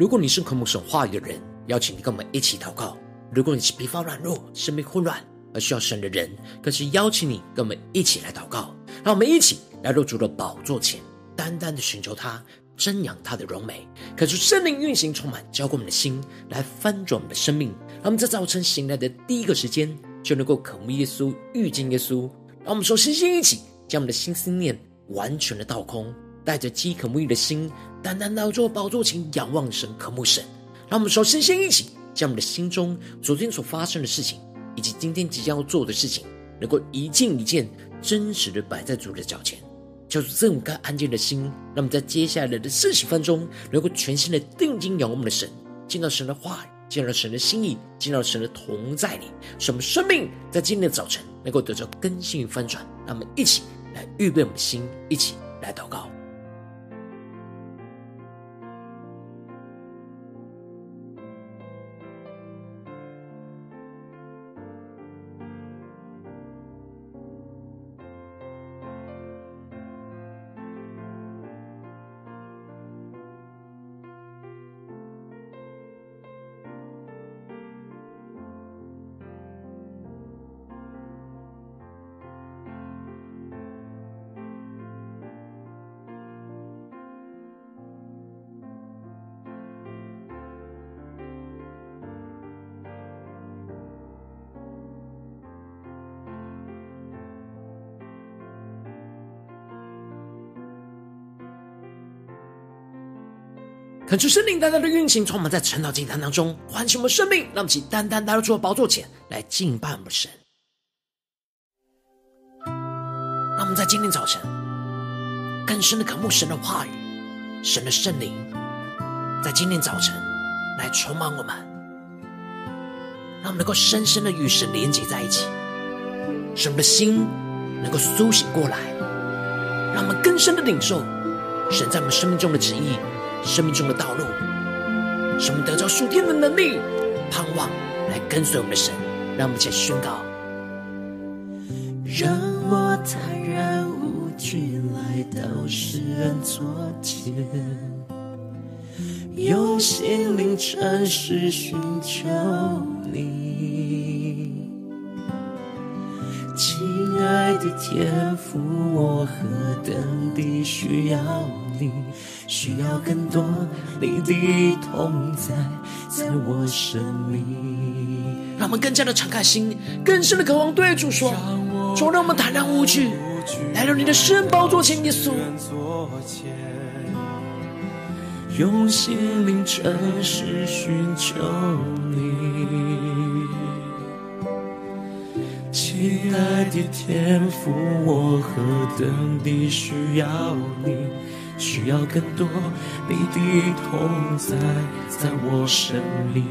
如果你是渴慕神话语的人，邀请你跟我们一起祷告；如果你是疲乏软弱、生命混乱而需要神的人，更是邀请你跟我们一起来祷告。让我们一起来入主的宝座前，单单的寻求他，瞻仰他的荣美，可是圣灵运行充满，浇灌我们的心，来翻转我们的生命。让我们在早晨醒来的第一个时间，就能够渴慕耶稣、遇见耶稣。让我们说，星星一起将我们的心思念完全的倒空，带着饥渴沐浴的心，单单来到宝座前仰望神、渴慕神。让我们首先先一起将我们的心中昨天所发生的事情，以及今天即将要做的事情，能够一件一件真实的摆在主的脚前。叫做这种该安静的心，让我们在接下来的四十分钟，能够全心的定睛仰望我们的神，见到神的话语，见到神的心意，见到神的同在里，使我们生命在今天的早晨能够得到更新与翻转。让我们一起来预备我们的心，一起来祷告。恳求圣灵单单的运行，充满在晨祷祭坛当中，唤醒我们生命，让我们起单单来到主的宝座前来敬拜我们神。让我们在今天早晨更深的渴慕神的话语，神的圣灵在今天早晨来充满我们，让我们能够深深的与神连接在一起，使我们的心能够苏醒过来，让我们更深的领受神在我们生命中的旨意。生命中的道路，使我们得着属天的能力、盼望，来跟随我们的神。让我们一起宣告：让我坦然无惧来到施恩座前，用心灵诚实寻求你。亲爱的天父，我何等地需要你。需要更多你的同在，在我生命。让我们更加的敞开心，更深的渴望对主说：主，让我们坦然无惧，来到你的施恩宝座前，耶稣。用心灵诚实寻求你，亲爱的天父，我何等地需要你。需要更多你的同在，在我生命。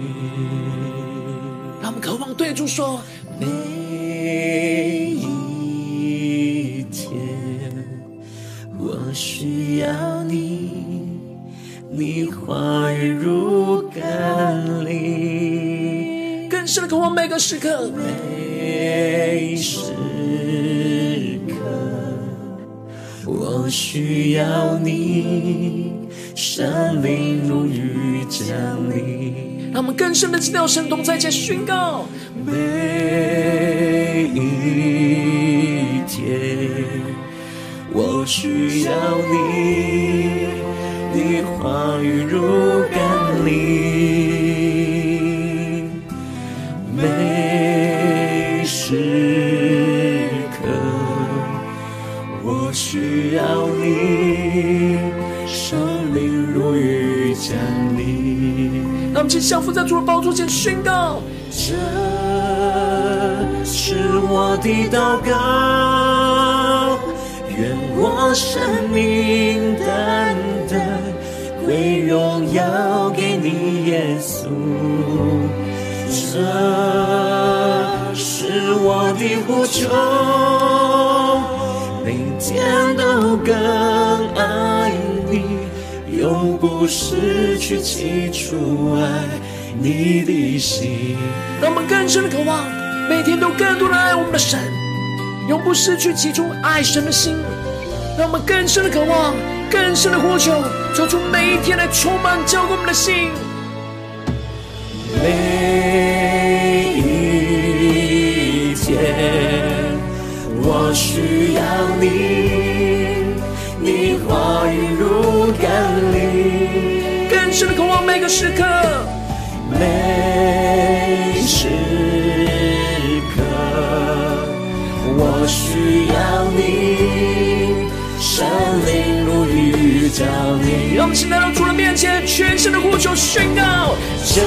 让我们渴望对主说：每一天，我需要你，你话语如甘霖。更深的渴望每个时刻，每时。我需要你，圣灵如雨降临。让我们更深的知道神同在，且宣告。每宝座前宣告：这是我的祷告，愿我生命单单归荣耀给你，耶稣。这是我的呼求。每天都更爱你，永不失去起初爱你的心。让我们更深的渴望，每天都更多的爱我们的神，永不失去起初爱神的心。让我们更深的渴望，更深的呼求，求主每一天来充满浇灌我们的心。每一天，我需要你，你话语如甘霖，更深的渴望每个时刻，每时刻，我需要你，圣灵如雨浇你。让我们先来到主的面前，全身的呼求宣告，这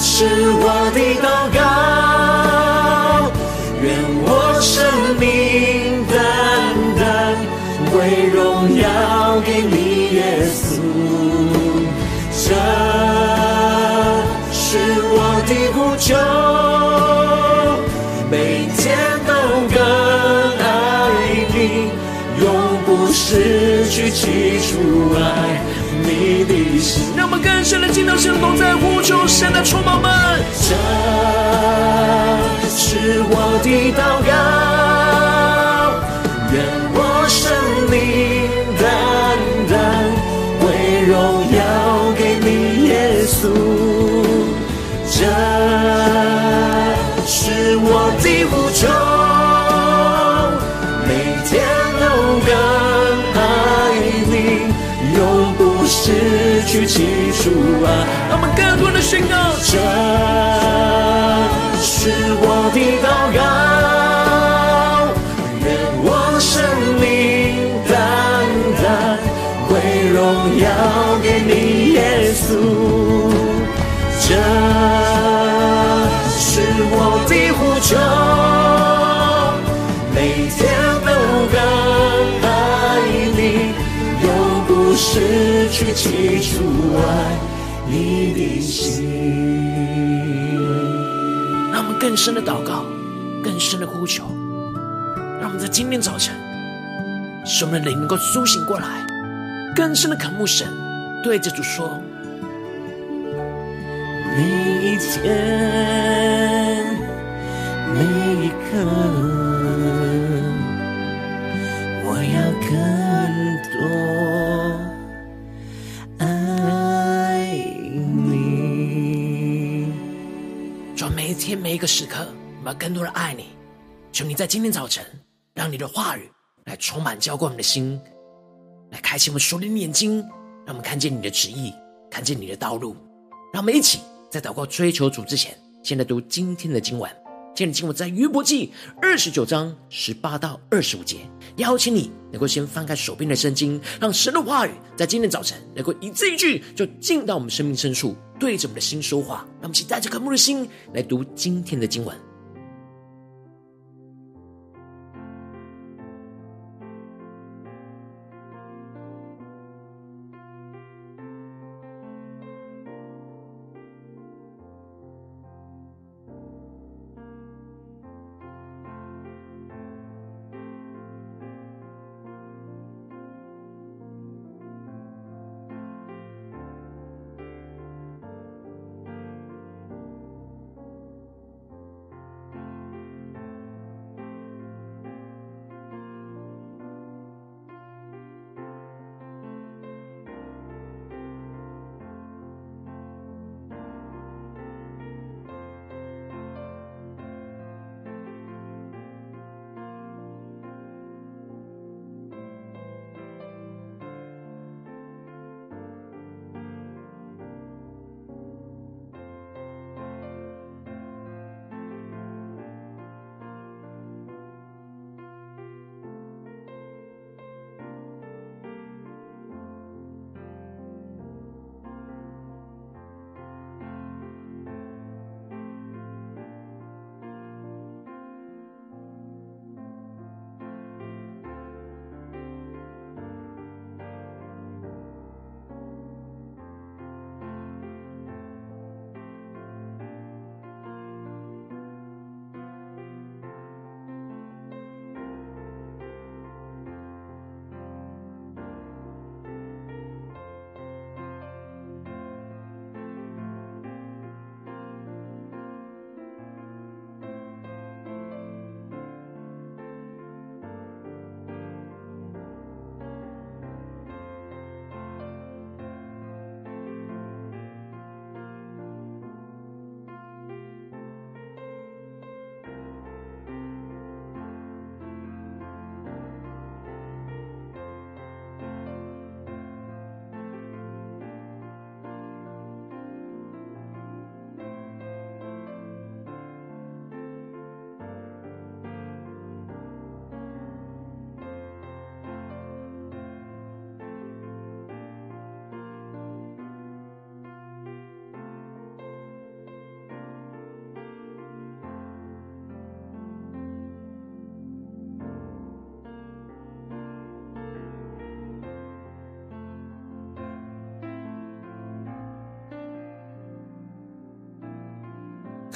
是我的祷告，更深的进到神的同在，呼求神的充满们。这是我的祷告，愿我生命单单归荣耀给你，耶稣。这是我的呼求，每天都更爱你，永不失去主啊。让我们更多的宣告，这是我的祷告，愿我生命单单归荣耀给你，耶稣。这是我的呼求，失去起初爱你的心。让我们更深的祷告，更深的呼求，让我们在今天早晨，使我们的灵能够苏醒过来，更深的渴慕神，对着主说。每一天，每一刻，我要更多天每一个时刻，我们更多的爱你。求你在今天早晨，让你的话语来充满浇灌我们的心，来开启我们属灵的眼睛，让我们看见你的旨意，看见你的道路。让我们一起。在祷告追求主之前，现在读今天的今晚。今天的经文在约伯记二十九章十八到二十五节。邀请你能够先翻开手边的圣经，让神的话语在今天早晨能够一字一句就进到我们生命深处，对着我们的心说话。让我们期带着渴慕的心来读今天的经文。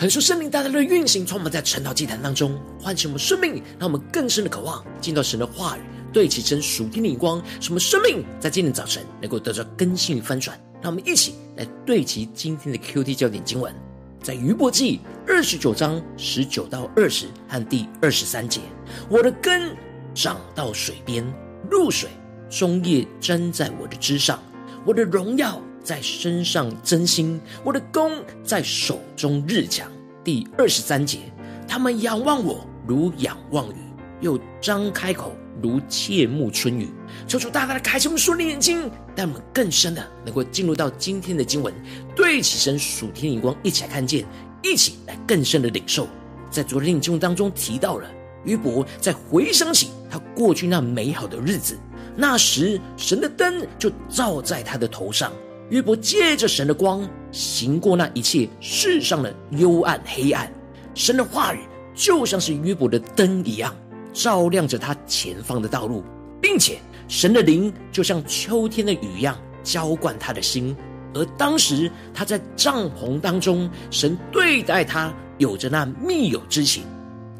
恳求圣灵大大的运行，充满在晨祷祭坛当中，唤醒我们生命，让我们更深的渴望进到神的话语，对齐神属天的眼光，使我们生命在今天早晨能够得到更新与翻转。让我们一起来对齐今天的 QT 焦点经文，在余伯记二十九章十九到二十和第二十三节，我的根长到水边，露水终夜沾在我的枝上，我的荣耀。在身上增新，我的弓在手中日强。第二十三节，他们仰望我如仰望雨，又张开口如切慕春雨。求主大大的开启我们属灵眼睛，带我们更深的能够进入到今天的经文，对起神属天的眼光，一起来看见，一起来更深的领受。在昨天的经文当中提到了约伯在回想起他过去那美好的日子，那时神的灯就照在他的头上。约伯借着神的光行过那一切世上的幽暗黑暗，神的话语就像是约伯的灯一样，照亮着他前方的道路，并且神的灵就像秋天的雨一样浇灌他的心。而当时他在帐篷当中，神对待他有着那密友之情，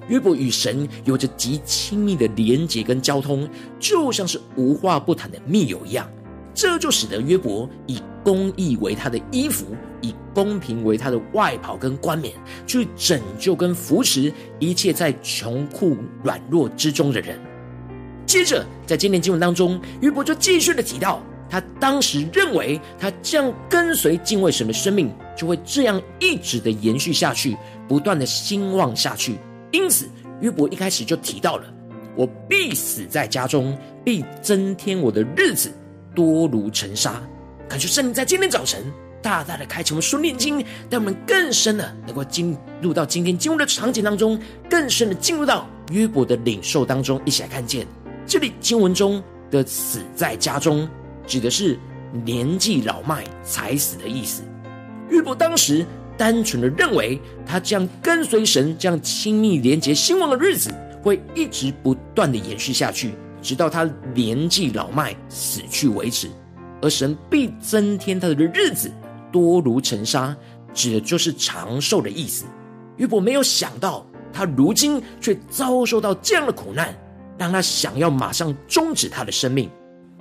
约伯与神有着极亲密的连结跟交通，就像是无话不谈的密友一样。这就使得约伯以公义为他的衣服，以公平为他的外袍跟冠冕，去拯救跟扶持一切在穷苦软弱之中的人。接着，在今天经文当中，约伯就继续的提到，他当时认为他这样跟随敬畏神的生命，就会这样一直的延续下去，不断的兴旺下去。因此，约伯一开始就提到了：“我必死在家中，必增添我的日子。”多如尘沙，感谢圣灵在今天早晨大大的开启我们属灵眼睛，让我们更深的能够进入到今天经文的场景当中，更深的进入到约伯的领受当中，一起来看见这里经文中的“死在家中”指的是年纪老迈才死的意思。约伯当时单纯的认为，他这样跟随神、这样亲密连接兴旺的日子，会一直不断的延续下去。直到他年纪老迈死去为止，而神必增添他的日子多如尘沙，指的就是长寿的意思。约伯没有想到，他如今却遭受到这样的苦难，让他想要马上终止他的生命。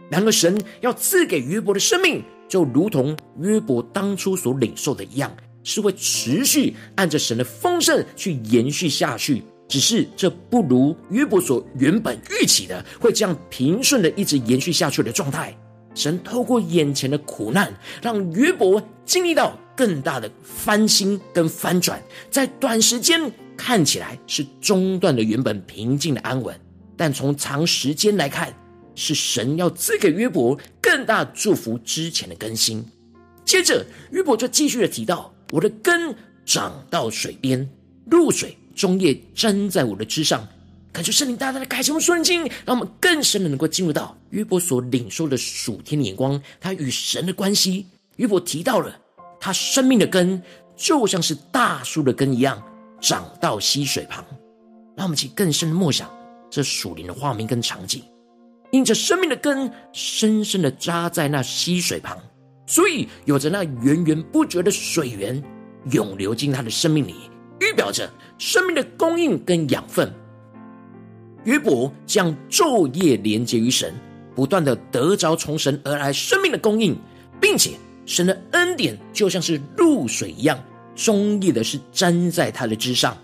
然而，神要赐给约伯的生命，就如同约伯当初所领受的一样，是会持续按着神的丰盛去延续下去。只是这不如约伯所原本预期的，会这样平顺的一直延续下去的状态。神透过眼前的苦难，让约伯经历到更大的翻新跟翻转，在短时间看起来是中断了原本平静的安稳，但从长时间来看，是神要赐给约伯更大祝福之前的更新。接着约伯就继续的提到：“我的根长到水边，露水。”终夜沾在我的枝上，感谢圣灵大大的开启我们属灵经，让我们更深的能够进入到约伯所领受的属天的眼光，他与神的关系。约伯提到了他生命的根，就像是大树的根一样，长到溪水旁。让我们去更深的默想这属灵的画面跟场景，因着生命的根深深的扎在那溪水旁，所以有着那源源不绝的水源涌流进他的生命里。预表着生命的供应跟养分。约伯将昼夜连接于神，不断的得着从神而来生命的供应，并且神的恩典就像是露水一样，终夜的是粘在他的枝上。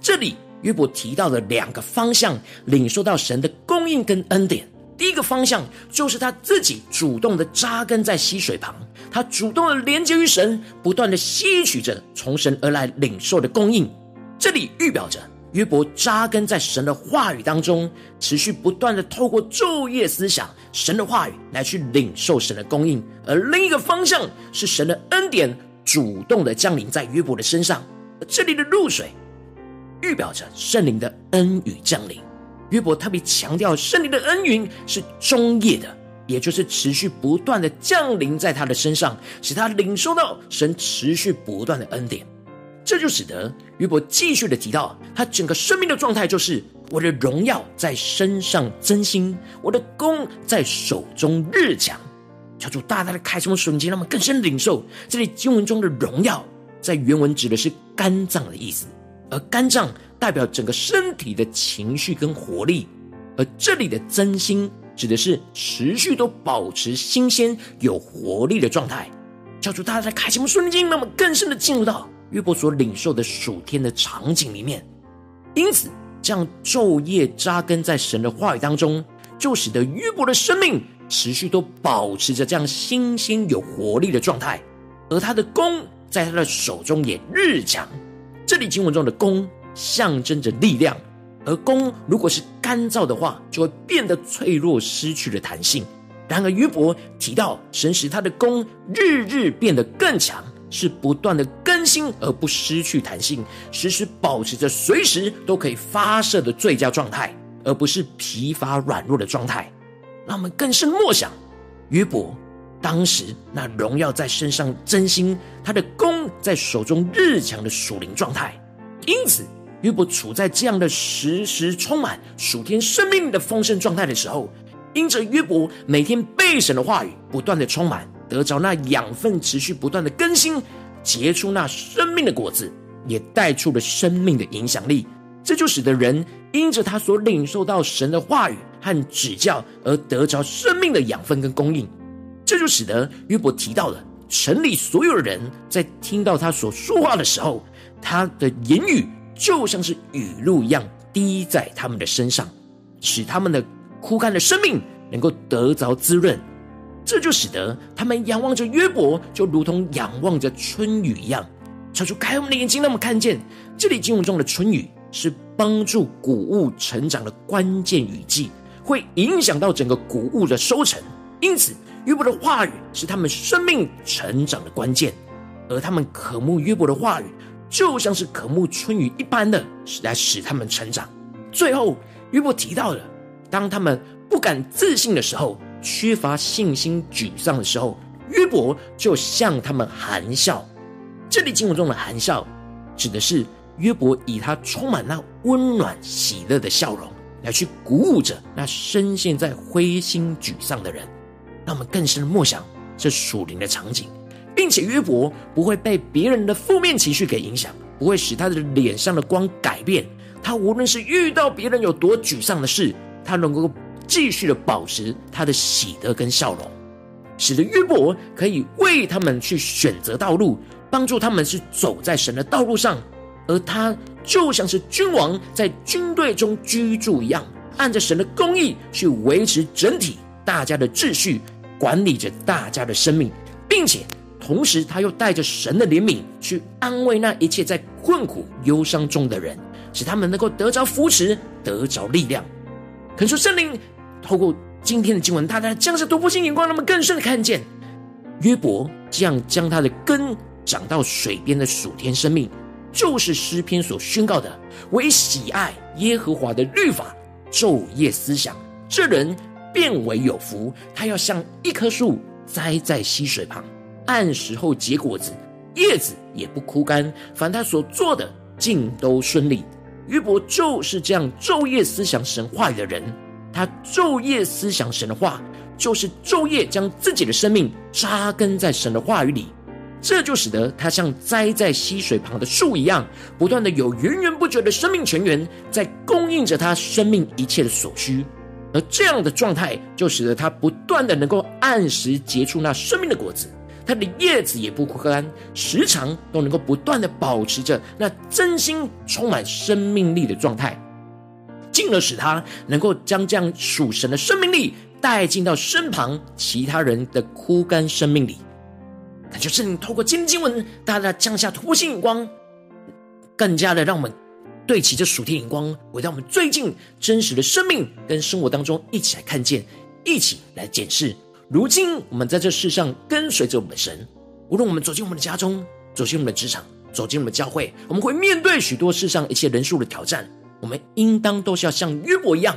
这里约伯提到了两个方向，领受到神的供应跟恩典。第一个方向就是他自己主动的扎根在溪水旁，他主动的连接于神，不断的吸取着从神而来领受的供应。这里预表着约伯扎根在神的话语当中，持续不断的透过昼夜思想神的话语来去领受神的供应。而另一个方向是神的恩典主动的降临在约伯的身上，而这里的露水预表着圣灵的恩雨降临。约伯特别强调，圣灵的恩云是终夜的，也就是持续不断的降临在他的身上，使他领受到神持续不断的恩典。这就使得约伯继续的提到，他整个生命的状态就是：我的荣耀在身上增新，我的弓在手中日强。求主大大的开什么瞬间，让我们更深领受这里经文中的荣耀，在原文指的是肝脏的意思，而肝脏代表整个身体的情绪跟活力，而这里的真心指的是持续都保持新鲜有活力的状态。教主，大家在开启我们顺经，那么更深的进入到约伯所领受的属天的场景里面。因此，这样昼夜扎根在神的话语当中，就使得约伯的生命持续都保持着这样新鲜有活力的状态，而他的弓在他的手中也日强。这里经文中的弓象征着力量，而弓如果是干燥的话，就会变得脆弱，失去了弹性。然而，约伯提到神使他的弓日日变得更强，是不断的更新而不失去弹性，时时保持着随时都可以发射的最佳状态，而不是疲乏软弱的状态。让我们更深默想，约伯当时那荣耀在身上真心，他的弓在手中日强的属灵状态。因此，约伯处在这样的时时充满属天生命的丰盛状态的时候。因着约伯每天被神的话语不断的充满，得着那养分，持续不断的更新，结出那生命的果子，也带出了生命的影响力。这就使得人因着他所领受到神的话语和指教，而得着生命的养分跟供应。这就使得约伯提到了城里所有人在听到他所说话的时候，他的言语就像是雨露一样滴在他们的身上，使他们的。枯干的生命能够得着滋润，这就使得他们仰望着约伯，就如同仰望着春雨一样。超出开我们的眼睛，让我们看见这里经文中的春雨是帮助谷物成长的关键雨季，会影响到整个谷物的收成。因此，约伯的话语是他们生命成长的关键，而他们渴慕约伯的话语，就像是渴慕春雨一般的，来使他们成长。最后，约伯提到了。当他们不敢自信的时候，缺乏信心、沮丧的时候，约伯就向他们含笑。这里经文中的含笑，指的是约伯以他充满那温暖、喜乐的笑容，来去鼓舞着那深陷在灰心沮丧的人。让我们更深的默想这属灵的场景，并且约伯不会被别人的负面情绪给影响，不会使他的脸上的光改变。他无论是遇到别人有多沮丧的事，他能够继续的保持他的喜乐跟笑容，使得约伯可以为他们去选择道路，帮助他们是走在神的道路上，而他就像是君王在军队中居住一样，按着神的公义去维持整体大家的秩序，管理着大家的生命，并且同时他又带着神的怜悯去安慰那一切在困苦忧伤中的人，使他们能够得着扶持，得着力量。恳求圣灵透过今天的经文，大家将是突破性眼光，那么更深的看见约伯这样将他的根长到水边的属天生命，就是诗篇所宣告的：为喜爱耶和华的律法，昼夜思想，这人便为有福。他要像一棵树栽在溪水旁，按时候结果子，叶子也不枯干。凡他所做的，尽都顺利。约伯就是这样昼夜思想神话语的人，他昼夜思想神的话，就是昼夜将自己的生命扎根在神的话语里，这就使得他像栽在溪水旁的树一样，不断的有源源不绝的生命泉源在供应着他生命一切的所需，而这样的状态就使得他不断的能够按时结出那生命的果子。它的叶子也不枯干，时常都能够不断的保持着那真心充满生命力的状态，进而使它能够将这样属神的生命力带进到身旁其他人的枯干生命里。感谢圣灵透过今天经文，大大降下突破性眼光，更加的让我们对齐这属天眼光，回到我们最近真实的生命跟生活当中，一起来看见，一起来检视。如今，我们在这世上跟随着我们的神，无论我们走进我们的家中，走进我们的职场，走进我们的教会，我们会面对许多世上一切人数的挑战。我们应当都是要像约伯一样，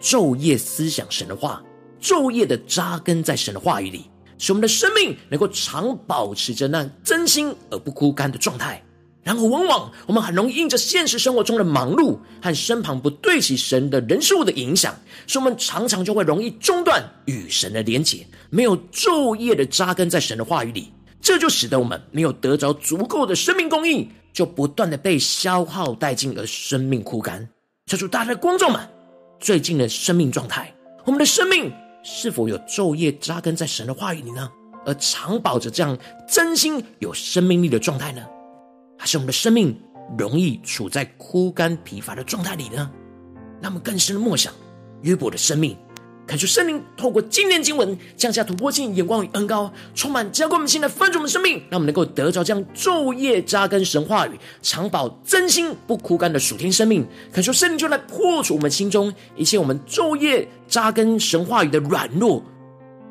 昼夜思想神的话，昼夜的扎根在神的话语里，使我们的生命能够常保持着那真心而不枯干的状态。然而，往往我们很容易因着现实生活中的忙碌和身旁不对齐神的人事物的影响，所以我们常常就会容易中断与神的连结，没有昼夜的扎根在神的话语里，这就使得我们没有得着足够的生命供应，就不断的被消耗殆尽，而生命枯干。求主大家的观众们，最近的生命状态，我们的生命是否有昼夜扎根在神的话语里呢？而常保着这样真心有生命力的状态呢？还是我们的生命容易处在枯干疲乏的状态里呢？那么更深的默想约伯的生命。恳求圣灵透过今天经文降下突破性眼光与恩膏，充满浇灌我们心来翻转我们生命，让我们能够得着这样昼夜扎根神话语、常保真心不枯干的属天生命。恳求圣灵就来破除我们心中一切我们昼夜扎根神话语的软弱。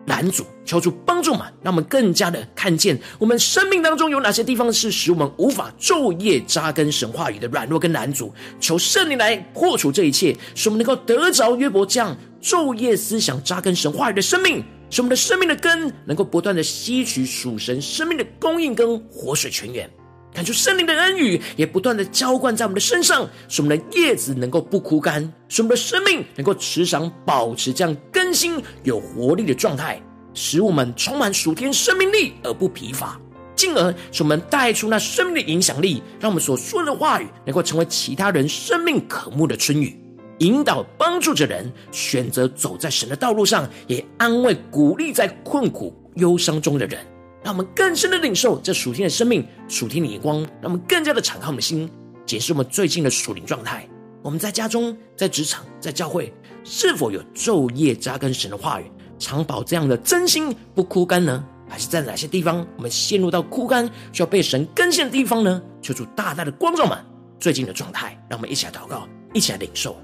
拦阻，求主帮助嘛，让我们更加的看见我们生命当中有哪些地方是使我们无法昼夜扎根神话语的软弱跟拦阻。求圣灵来破除这一切，使我们能够得着约伯这样昼夜思想扎根神话语的生命，使我们的生命的根能够不断的吸取属神生命的供应跟活水泉源。感受圣灵的恩雨，也不断的浇灌在我们的身上，使我们的叶子能够不枯干，使我们的生命能够时常保持这样更新有活力的状态，使我们充满属天生命力而不疲乏，进而使我们带出那生命的影响力，让我们所说的话语能够成为其他人生命渴慕的春雨，引导帮助着人选择走在神的道路上，也安慰鼓励在困苦忧伤中的人。让我们更深的领受这属天的生命、属天的眼光，让我们更加的敞开我们的心，检视我们最近的属灵状态。我们在家中、在职场、在教会，是否有昼夜扎根神的话语，常保这样的真心不枯干呢？还是在哪些地方我们陷入到枯干，需要被神更新的地方呢？求主大大的光照们最近的状态，让我们一起来祷告，一起来领受。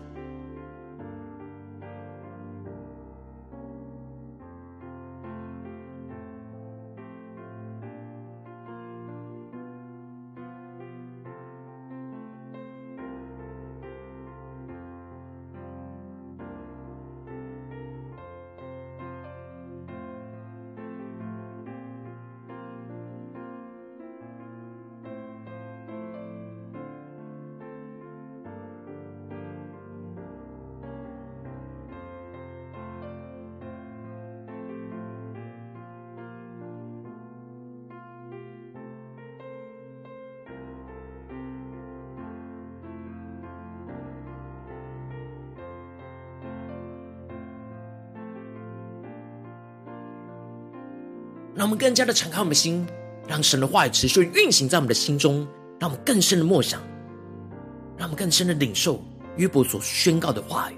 让我们更加的敞开我们的心，让神的话语持续运行在我们的心中，让我们更深的默想，让我们更深的领受约伯所宣告的话语。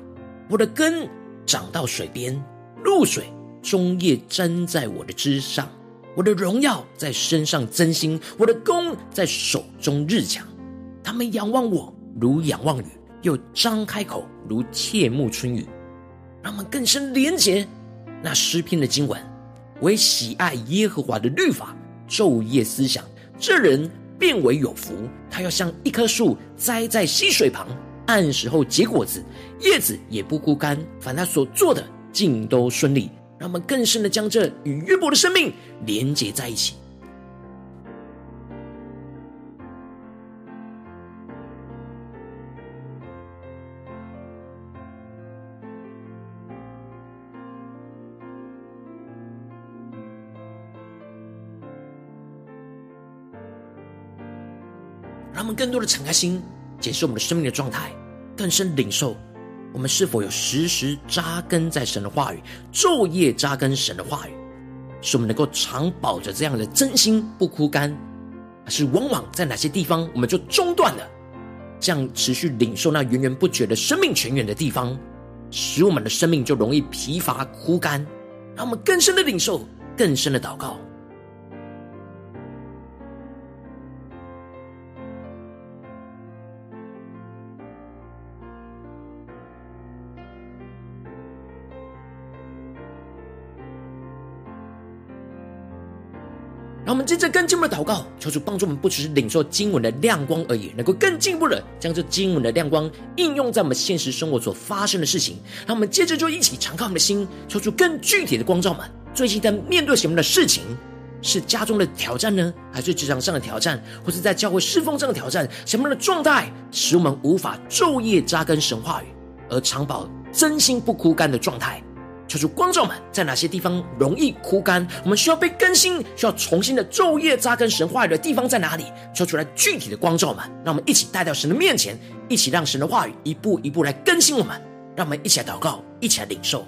我的根长到水边，露水终夜沾在我的枝上，我的荣耀在身上增新，我的弓在手中日强。他们仰望我如仰望雨，又张开口如切慕春雨。让我们更深连结那诗篇的经文。为喜爱耶和华的律法，昼夜思想，这人变为有福。他要像一棵树栽在溪水旁，按时候结果子，叶子也不枯干。凡他所做的，尽都顺利。让我们更深的将这与约伯的生命连接在一起。我们更多的敞开心，检视我们的生命的状态，更深领受我们是否有时时扎根在神的话语，昼夜扎根神的话语，使我们能够常保着这样的真心不枯干，还是往往在哪些地方我们就中断了，这样持续领受那源源不绝的生命泉源的地方，使我们的生命就容易疲乏枯干。让我们更深的领受，更深的祷告。们接着更进一步的祷告，求主帮助我们，不只是领受经文的亮光而已，能够更进一步的将这经文的亮光应用在我们现实生活所发生的事情。让我们接着就一起敞开我们的心，求出更具体的光照们。最近在面对什么样的事情？是家中的挑战呢，还是职场上的挑战，或是在教会侍奉上的挑战？什么样的状态使我们无法昼夜扎根神话语，而常保真心不枯干的状态？求主光照们，在哪些地方容易枯干？我们需要被更新，需要重新的昼夜扎根神话语的地方在哪里？求出来具体的光照们，让我们一起带到神的面前，一起让神的话语一步一步来更新我们。让我们一起来祷告，一起来领受。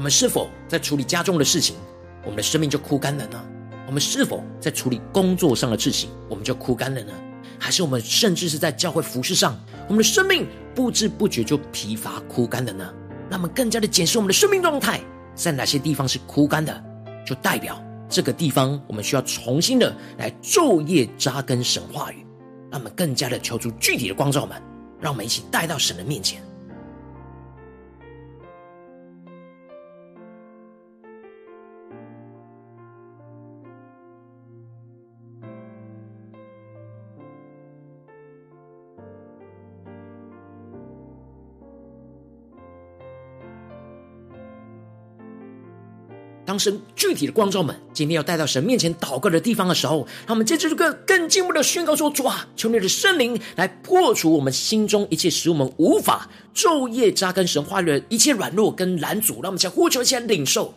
我们是否在处理家中的事情，我们的生命就枯干了呢？我们是否在处理工作上的事情，我们就枯干了呢？还是我们甚至是在教会服事上，我们的生命不知不觉就疲乏枯干了呢？那么更加的检视我们的生命状态，在哪些地方是枯干的，就代表这个地方我们需要重新的来昼夜扎根神话语。那么更加的求出具体的光照们，让我们一起带到神的面前。当神具体的光照们，今天要带到神面前祷告的地方的时候，他们接着这个更进一步的宣告说：主啊，求你的圣灵来破除我们心中一切使我们无法昼夜扎根神话语的一切软弱跟拦阻，让我们先呼求，先领受。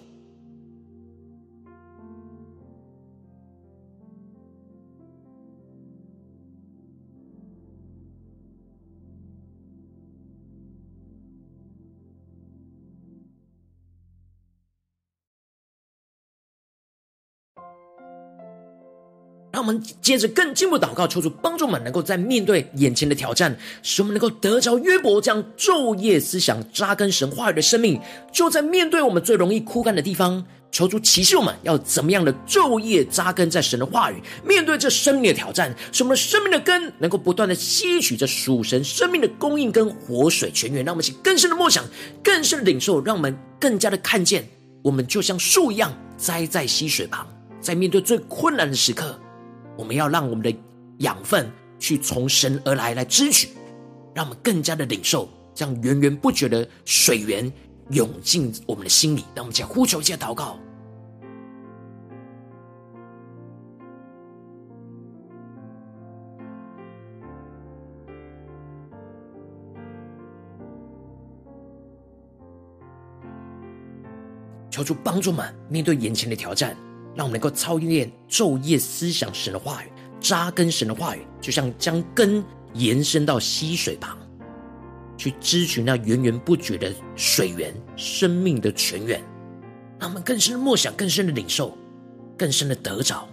我们接着更进一步祷告，求主帮助我们，能够在面对眼前的挑战，使我们能够得着约伯这样昼夜思想、扎根神话语的生命。就在面对我们最容易枯干的地方，求主启示我们要怎么样的昼夜扎根在神的话语。面对这生命的挑战，使我们的生命的根能够不断的吸取着属神生命的供应跟活水泉源。让我们去更深的默想，更深的领受，让我们更加的看见，我们就像树一样栽在溪水旁，在面对最困难的时刻。我们要让我们的养分去从神而来，来支取，让我们更加的领受这样源源不绝的水源涌进我们的心里。让我们再呼求，一下祷告，求主帮助们面对眼前的挑战。让我们能够操练昼夜思想神的话语，扎根神的话语，就像将根延伸到溪水旁，去支取那源源不绝的水源，生命的泉源。让我们更深的默想，更深的领受，更深的得着。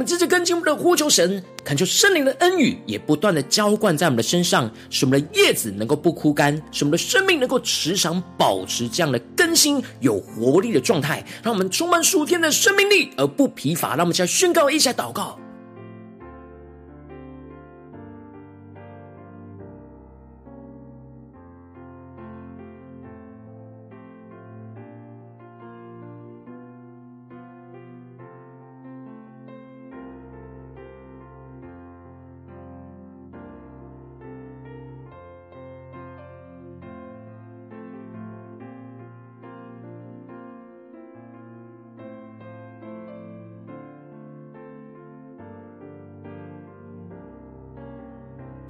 们接着更进我们的呼求神，恳求圣灵的恩雨也不断的浇灌在我们的身上，使我们的叶子能够不枯干，使我们的生命能够时常保持这样的更新、有活力的状态，让我们充满属天的生命力而不疲乏。让我们再宣告一下祷告。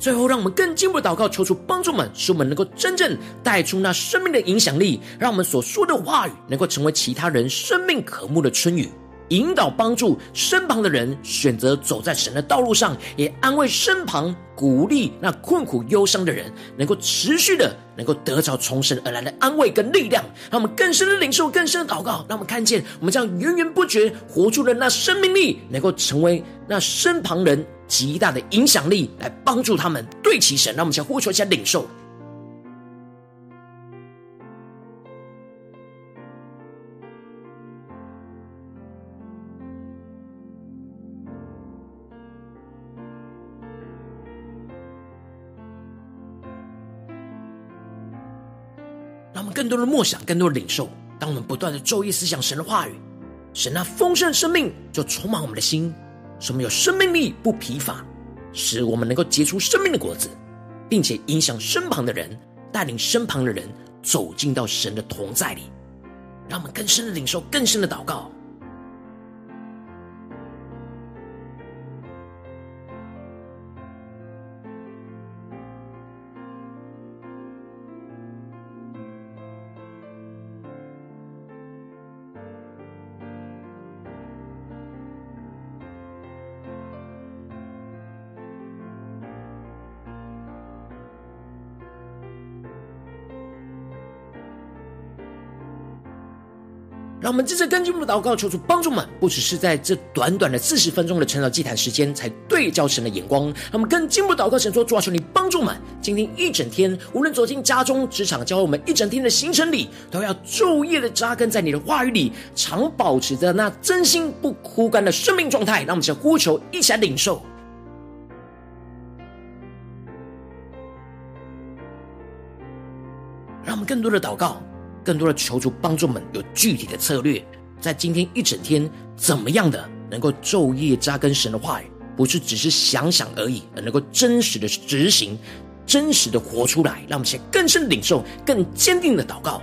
最后，让我们更进一步祷告，求出帮助们，使我们能够真正带出那生命的影响力，让我们所说的话语能够成为其他人生命渴慕的春雨，引导帮助身旁的人选择走在神的道路上，也安慰身旁鼓励那困苦忧伤的人，能够持续的能够得着从神而来的安慰跟力量，让我们更深的领受，更深的祷告，让我们看见我们这样源源不绝活出的那生命力，能够成为那身旁人。极大的影响力，来帮助他们对齐神。让我们先呼求一下领受。让我们更多的默想，更多的领受。当我们不断的昼夜思想神的话语，神那丰盛的生命就充满我们的心，使我们有生命力不疲乏，使我们能够结出生命的果子，并且影响身旁的人，带领身旁的人走进到神的同在里，让我们更深的领受，更深的祷告。让我们接着跟进我们的祷告，求主帮助们，不只是在这短短的四十分钟的晨祷祭坛时间，才对焦神的眼光。让我们更进步祷告，神说：主啊，求你帮助们，今天一整天，无论走进家中、职场，教我们一整天的行程里，都要昼夜的扎根在你的话语里，常保持着那真心不枯干的生命状态。让我们先呼求，一起来领受。让我们更多的祷告。更多的求助帮助们有具体的策略，在今天一整天怎么样的能够昼夜扎根神的话语，不是只是想想而已，而能够真实的执行，真实的活出来，让我们先更深领受，更坚定的祷告。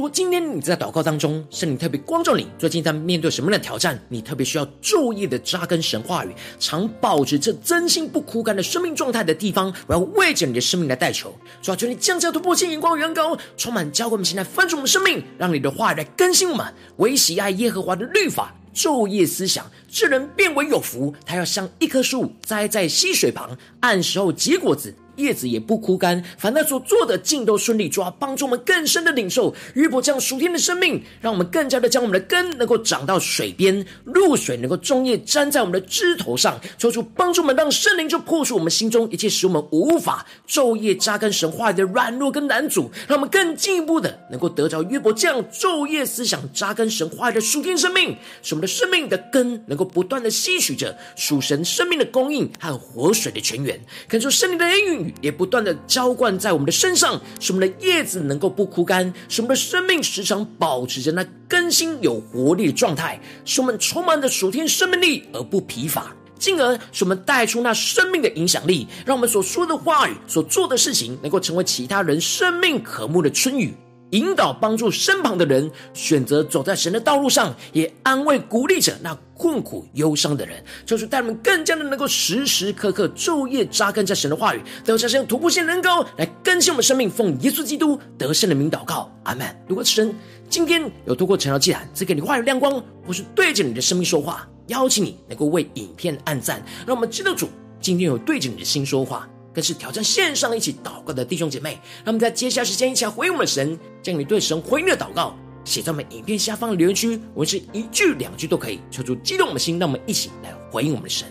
如果今天你在祷告当中，圣灵特别光照你，最近在面对什么样的挑战？你特别需要昼夜的扎根神话语，常保持这真心不枯干的生命状态的地方，我要为着你的生命来代求。主啊，求你降下突破性眼光远高，充满教会们现在翻转我们生命，让你的话语来更新我们。唯喜爱耶和华的律法，昼夜思想，这人变为有福。他要像一棵树栽在溪水旁，按时候结果子。叶子也不枯干，凡他所做的尽都顺利。主啊，帮助我们更深的领受约伯这样属天的生命，让我们更加的将我们的根能够长到水边，露水能够终夜沾在我们的枝头上。求主帮助我们，让圣灵就破除我们心中一切使我们无法昼夜扎根神话语的软弱跟难阻，让我们更进一步的能够得着约伯这样昼夜思想扎根神话语的属天生命，使我们的生命的根能够不断的吸取着属神生命的供应和活水的泉源，恳求圣灵的恩也不断的浇灌在我们的身上，使我们的叶子能够不枯干，使我们的生命时常保持着那更新有活力的状态，使我们充满着属天生命力而不疲乏，进而使我们带出那生命的影响力，让我们所说的话语、所做的事情，能够成为其他人生命渴慕的春雨。引导帮助身旁的人选择走在神的道路上，也安慰鼓励着那困苦忧伤的人，就是带他们更加的能够时时刻刻昼夜扎根在神的话语，都要像突破性能高来更新我们生命。奉耶稣基督得胜的名祷告，阿门。如果神今天有透过晨祷祭坛赐给你话语亮光，或是对着你的生命说话，邀请你能够为影片按赞，让我们知道主今天有对着你的心说话。更是挑战线上一起祷告的弟兄姐妹，那么在接下来时间一起来回应我们的神，将你对神回应的祷告写在我们影片下方的留言区，文是一句两句都可以，求主激动的心，让我们一起来回应我们的神。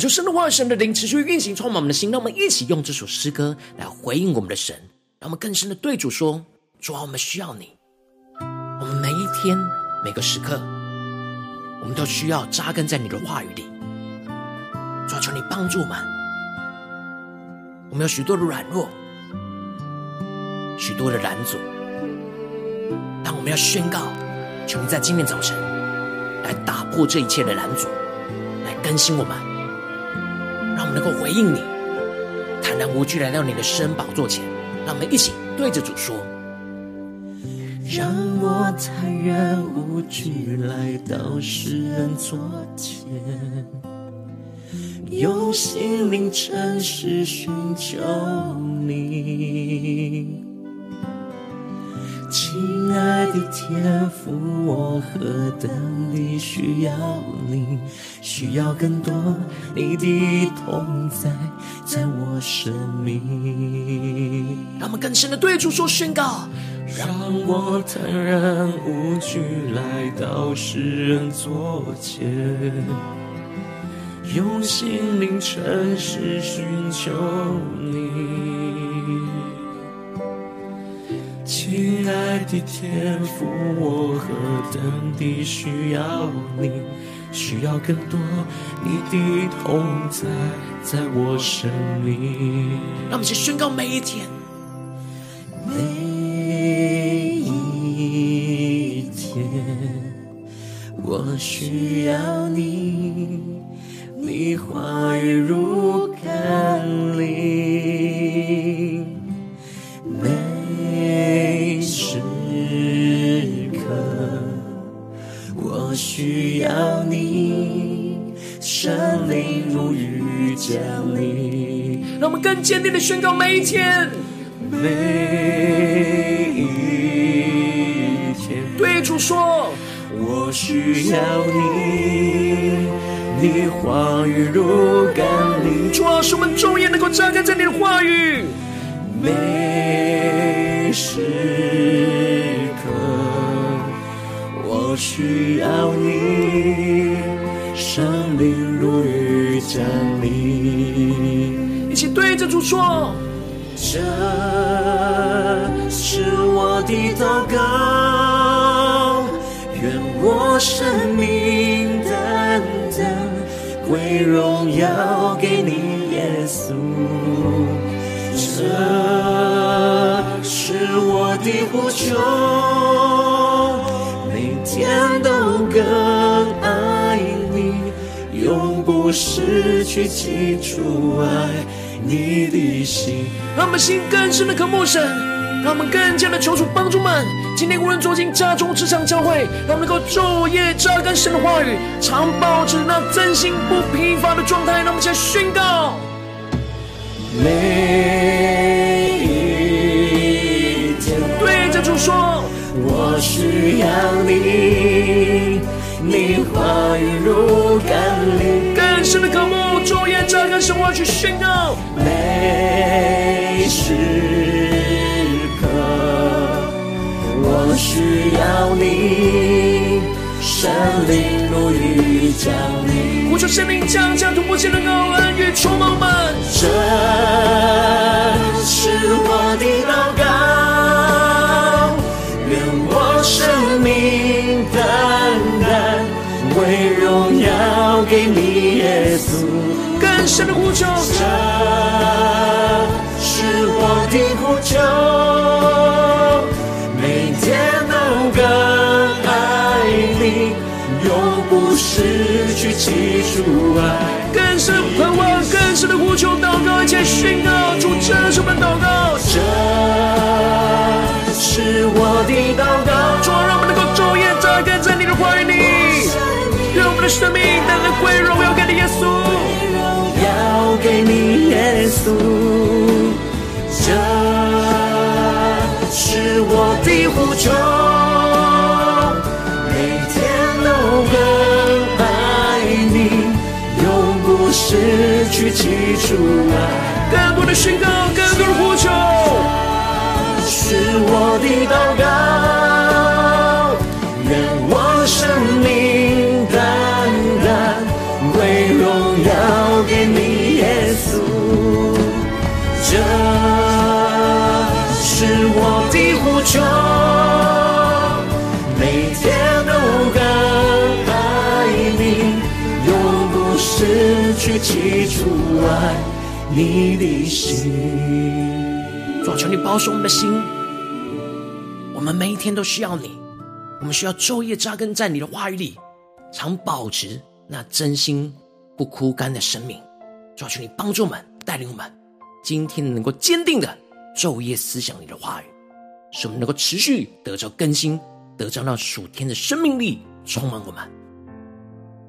求神的话、神的灵持续运行，充满我们的心。让我们一起用这首诗歌来回应我们的神，让我们更深的对主说：主啊，我们需要你。我们每一天、每个时刻，我们都需要扎根在你的话语里。主啊，求你帮助我们。我们有许多的软弱，许多的拦阻，但我们要宣告：求你在今天早晨来打破这一切的拦阻，来更新我们。让我们能够回应你，坦然无惧来到你的圣宝座前。让我们一起对着主说：让我坦然无惧来到世人座前，用心灵诚实寻求你。爱的天父，我何等地需要你，需要更多你的同在，在我生命。让我们更深的对主说宣告，让我坦然无惧来到世人座前，用心灵诚实寻求你。亲爱的天父，我何等地需要你，需要更多你的同在，在我生命。让我们去宣告每一天，每一天，我需要你，你话语如更坚定的宣告每一天，每一天。对主说，我需要你，你话语如甘霖。主啊，使我们昼夜能够扎根在你的话语，每时刻。我需要你，生命如雨降临。说，这是我的祷告，愿我生命单单归荣耀给你，耶稣。这是我的呼求。每天都更爱你，永不失去起初爱你的心。让我们心更深的渴慕神，让我们更加的求主帮助们。今天无论走进家中、职场、教会，让我们能够昼夜扎根神的话语，常保持那真心不疲乏的状态。让我们先宣告：每一天，对着主说。我需要你，你话语如甘霖，更深的渴慕，昼夜扎根神话去宣告。每时刻，我需要你，神灵如雨降临。呼求神灵降下突破性的高恩与充满们。这是我更深的呼求，这是我的呼求，每天都更爱你，永不失去起初爱。更深盼望，更深的呼求，祷告，一切宣告，主这是我们祷告。这是我的祷告，主让我们能够昼夜扎根在你的怀里，让我们的生命单单归荣耀给你，耶稣。要给你耶稣，这是我的呼求，每天都更爱你，永不失去起初爱。更多的宣告，更多的呼求。是我的祷告，你的心。主啊，求你保守我们的心，我们每一天都需要你，我们需要昼夜扎根在你的话语里，常保持那真心不枯干的生命。主啊，求你帮助我们，带领我们。今天能够坚定的昼夜思想你的话语，使我们能够持续得着更新，得着那属天的生命力充满我们。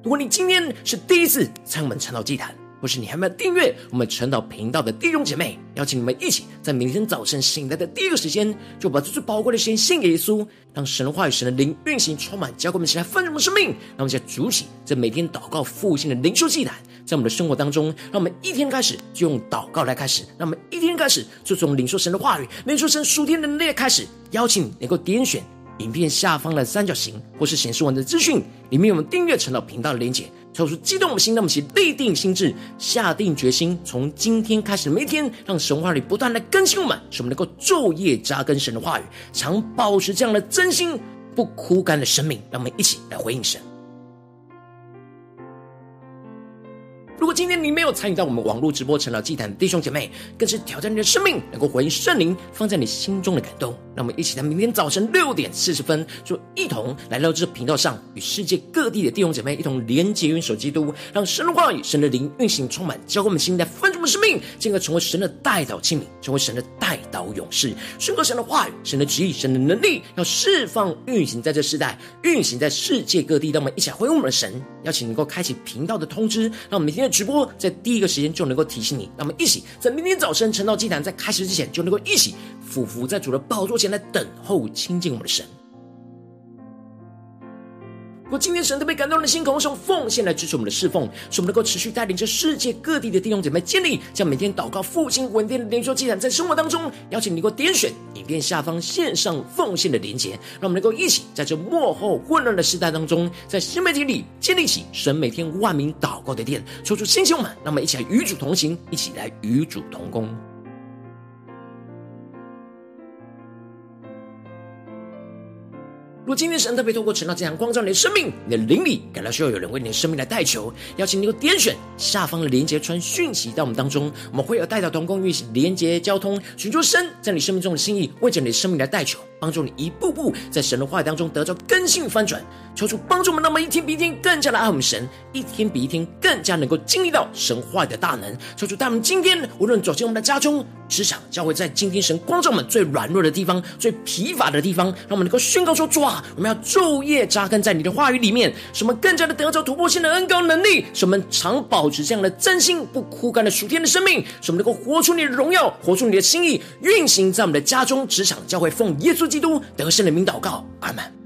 如果你今天是第一次参与我们晨祷祭坛，或是你还没有订阅我们晨祷频道的弟兄姐妹，邀请你们一起在明天早晨醒来的第一个时间，就把这最宝贵的时间献给耶稣，让神的话语、神的灵运行充满，教给我们起来丰盛的生命。让我们在主起这每天祷告复兴的灵修祭坛。在我们的生活当中，让我们一天开始就用祷告来开始，让我们一天开始就从领受神的话语、领受神属天的能力开始。邀请你能够点选影片下方的三角形，或是显示完的资讯里面有我们订阅晨祷频道的连结，抽出激动的心，让我们一起立定心志，下定决心，从今天开始每一天，让神话语不断的更新我们，使我们能够昼夜扎根神的话语，常保持这样的真心不枯干的生命。让我们一起来回应神。如果今天你没有参与到我们网络直播晨祷祭坛的弟兄姐妹，更是挑战你的生命，能够回应圣灵放在你心中的感动。让我们一起在明天早晨六点四十分，就一同来到这个频道上，与世界各地的弟兄姐妹一同连结、元首基督，让神的话语、神的灵运行充满，教会我们新的丰盛的生命，进而成为神的代祷器皿，成为神的代祷勇士，宣告神的话语、神的旨意、神的能力，要释放运行在这世代，运行在世界各地。让我们一起回应我们的神，邀请能够开启频道的通知，让我们每天的。直播在第一个时间就能够提醒你，让我们一起在明天早晨晨祷祭坛在开始之前就能够一起俯伏在主的宝座前来等候亲近我们的神。如果今天神特别感动的心，渴望用奉献来支持我们的侍奉，使我们能够持续带领着世界各地的弟兄姐妹建立，将每天祷告复兴稳定的灵修祭坛，在生活当中，邀请你能够点选影片下方线上奉献的连结，让我们能够一起在这幕后混乱的时代当中，在新媒体里建立起神每天万名祷告的殿，抽出星球们，让我们一起来与主同行，一起来与主同工。若今天神特别透过晨祷这样光照你的生命，你的灵里感到需要有人为你的生命来代求，邀请你够点选下方的连接传讯息到我们当中，我们会有带到同工运行连接交通，寻求神在你生命中的心意，为着你的生命来代求。帮助你一步步在神的话语当中得到更新翻转，求主帮助我们，那么一天比一天更加的爱我们神，一天比一天更加能够经历到神话语的大能。求主带我们今天无论走进我们的家中、职场、教会，在今天神光照我们最软弱的地方、最疲乏的地方，让我们能够宣告说：主啊，我们要昼夜扎根在你的话语里面，使我们更加的得着突破性的恩膏能力，使我们常保持这样的真心不枯干的属天的生命，使我们能够活出你的荣耀，活出你的心意，运行在我们的家中、职场、教会，奉耶稣基督得胜的名祷告，阿门。